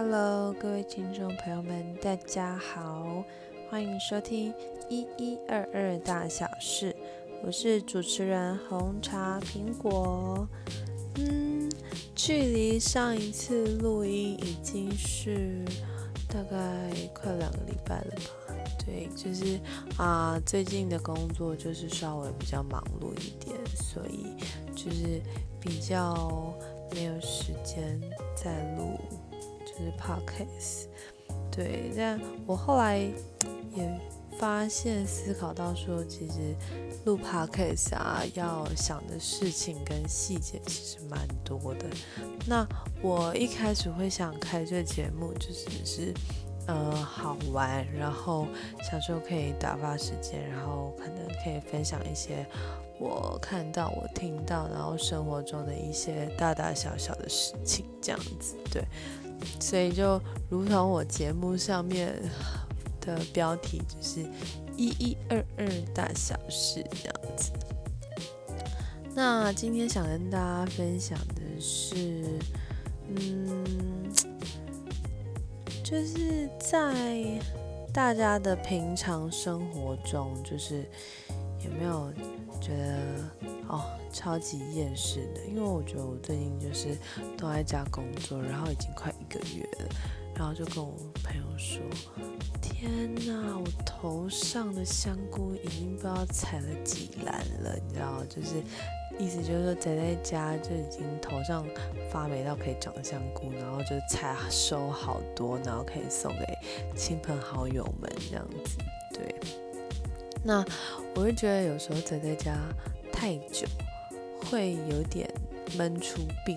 Hello，各位听众朋友们，大家好，欢迎收听一一二二大小事，我是主持人红茶苹果。嗯，距离上一次录音已经是大概快两个礼拜了吧？对，就是啊，最近的工作就是稍微比较忙碌一点，所以就是比较没有时间再录。就是 podcast，对，但我后来也发现思考到说，其实录 podcast 啊，要想的事情跟细节其实蛮多的。那我一开始会想开这节目，就是是呃好玩，然后想说可以打发时间，然后可能可以分享一些我看到、我听到，然后生活中的一些大大小小的事情，这样子，对。所以就如同我节目上面的标题，就是一一二二大小事这样子。那今天想跟大家分享的是，嗯，就是在大家的平常生活中，就是有没有觉得？哦，超级厌世的，因为我觉得我最近就是都在家工作，然后已经快个月，然后就跟我朋友说：“天哪，我头上的香菇已经不知道采了几篮了，你知道就是意思就是说宅在家就已经头上发霉到可以长香菇，然后就采收好多，然后可以送给亲朋好友们这样子。对，那我就觉得有时候宅在家。太久会有点闷出病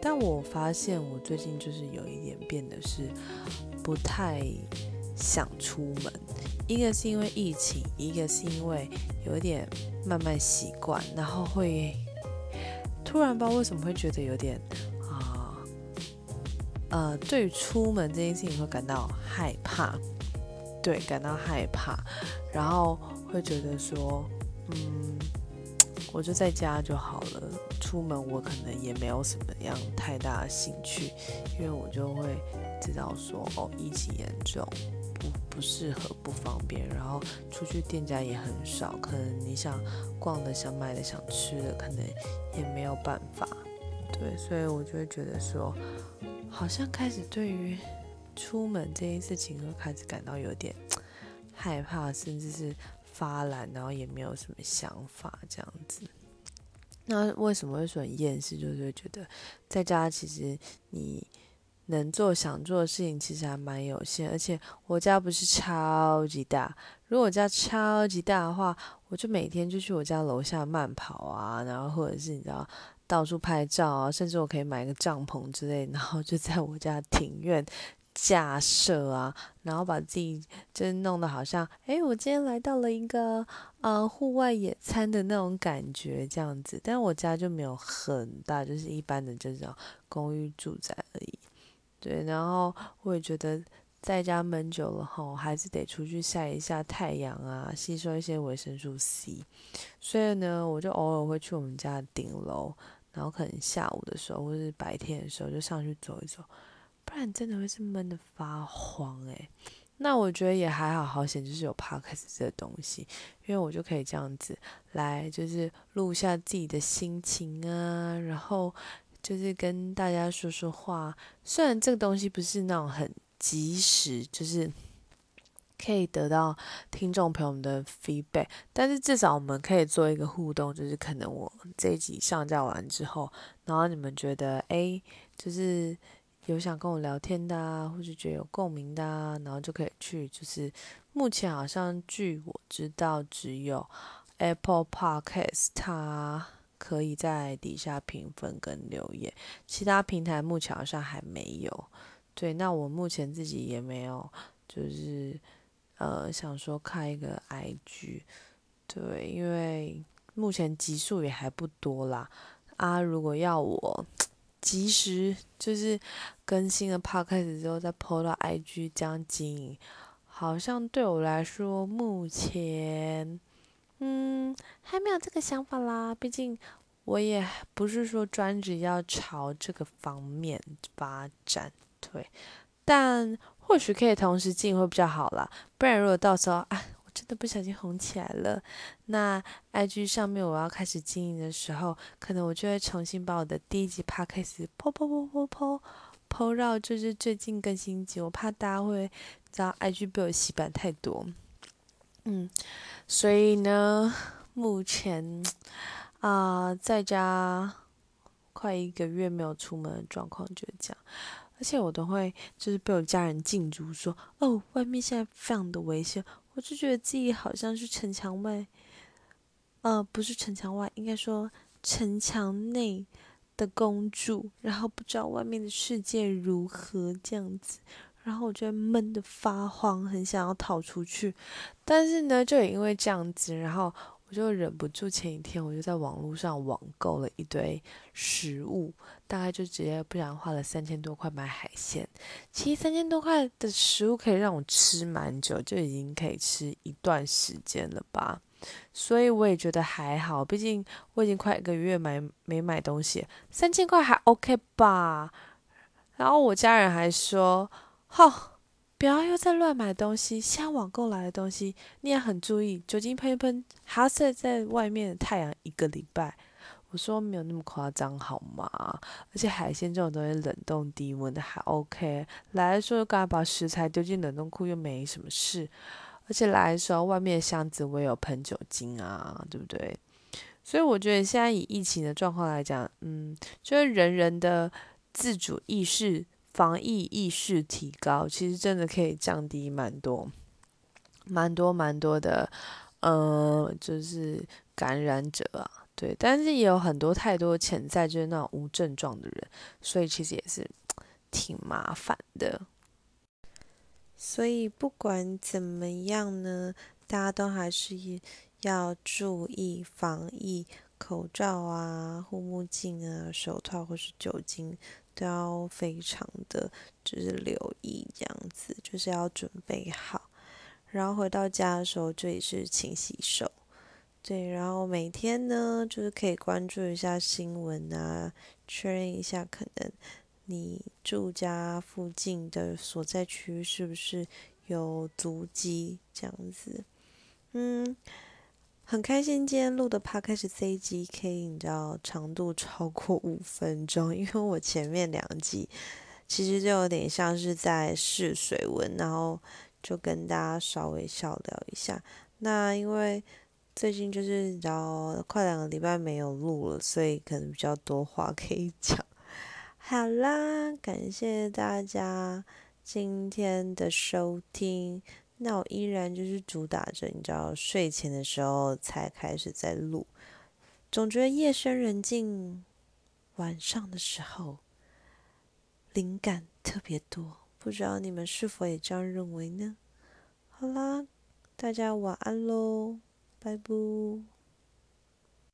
但我发现我最近就是有一点变得是不太想出门，一个是因为疫情，一个是因为有一点慢慢习惯，然后会突然不知道为什么会觉得有点啊呃，对出门这件事情会感到害怕，对，感到害怕，然后会觉得说，嗯。我就在家就好了，出门我可能也没有什么样太大的兴趣，因为我就会知道说，哦，疫情严重，不不适合，不方便，然后出去店家也很少，可能你想逛的、想买的、想吃的，可能也没有办法，对，所以我就会觉得说，好像开始对于出门这件事情，会开始感到有点害怕，甚至是。发懒，然后也没有什么想法，这样子。那为什么会说很厌世？就是觉得在家其实你能做想做的事情其实还蛮有限，而且我家不是超级大。如果我家超级大的话，我就每天就去我家楼下慢跑啊，然后或者是你知道到处拍照啊，甚至我可以买个帐篷之类，然后就在我家庭院。架设啊，然后把自己就弄得好像，哎，我今天来到了一个呃户外野餐的那种感觉这样子。但我家就没有很大，就是一般的这种公寓住宅而已。对，然后我也觉得在家闷久了后，还是得出去晒一下太阳啊，吸收一些维生素 C。所以呢，我就偶尔会去我们家的顶楼，然后可能下午的时候或是白天的时候就上去走一走。不然真的会是闷的发慌诶。那我觉得也还好，好险就是有 podcast 这个东西，因为我就可以这样子来，就是录下自己的心情啊，然后就是跟大家说说话。虽然这个东西不是那种很及时，就是可以得到听众朋友们的 feedback，但是至少我们可以做一个互动，就是可能我这一集上架完之后，然后你们觉得诶，就是。有想跟我聊天的啊，或者觉得有共鸣的啊，然后就可以去。就是目前好像据我知道，只有 Apple Podcast 它可以在底下评分跟留言，其他平台目前好像还没有。对，那我目前自己也没有，就是呃想说开一个 IG。对，因为目前集数也还不多啦。啊，如果要我。及时就是更新了 podcast 之后再 po 到 IG 这样经营，好像对我来说目前，嗯，还没有这个想法啦。毕竟我也不是说专职要朝这个方面发展，对。但或许可以同时进会比较好啦。不然如果到时候啊，真的不小心红起来了，那 IG 上面我要开始经营的时候，可能我就会重新把我的第一集 Podcast 抛抛抛抛抛抛到就是最近更新集，我怕大家会知道 IG 被我洗版太多。嗯，所以呢，目前啊在家快一个月没有出门的状况就是这样，而且我都会就是被我家人禁足，说哦外面现在非常的危险，我就觉得自己好像是城墙外，呃不是城墙外，应该说城墙内的公主，然后不知道外面的世界如何这样子。然后我就闷得发慌，很想要逃出去，但是呢，就因为这样子，然后我就忍不住。前一天我就在网络上网购了一堆食物，大概就直接不然花了三千多块买海鲜。其实三千多块的食物可以让我吃蛮久，就已经可以吃一段时间了吧。所以我也觉得还好，毕竟我已经快一个月买没买东西，三千块还 OK 吧。然后我家人还说。哈，不要又在乱买东西。现在网购来的东西，你也很注意，酒精喷一喷，还要晒在外面的太阳一个礼拜。我说没有那么夸张，好吗？而且海鲜这种东西冷冻低温的还 OK。来的时候刚把食材丢进冷冻库，又没什么事。而且来的时候外面的箱子我也有喷酒精啊，对不对？所以我觉得现在以疫情的状况来讲，嗯，就是人人的自主意识。防疫意识提高，其实真的可以降低蛮多、蛮多、蛮多的，呃，就是感染者啊，对。但是也有很多太多潜在就是那种无症状的人，所以其实也是挺麻烦的。所以不管怎么样呢，大家都还是要注意防疫，口罩啊、护目镜啊、手套或是酒精。都要非常的就是留意这样子，就是要准备好，然后回到家的时候就也是勤洗手，对，然后每天呢就是可以关注一下新闻啊，确认一下可能你住家附近的所在区是不是有足迹这样子，嗯。很开心今天录的 podcast 这一集可以，你知道长度超过五分钟，因为我前面两集其实就有点像是在试水温，然后就跟大家稍微小聊一下。那因为最近就是你知道快两个礼拜没有录了，所以可能比较多话可以讲。好啦，感谢大家今天的收听。那我依然就是主打着，你知道，睡前的时候才开始在录，总觉得夜深人静，晚上的时候灵感特别多，不知道你们是否也这样认为呢？好啦，大家晚安喽，拜拜。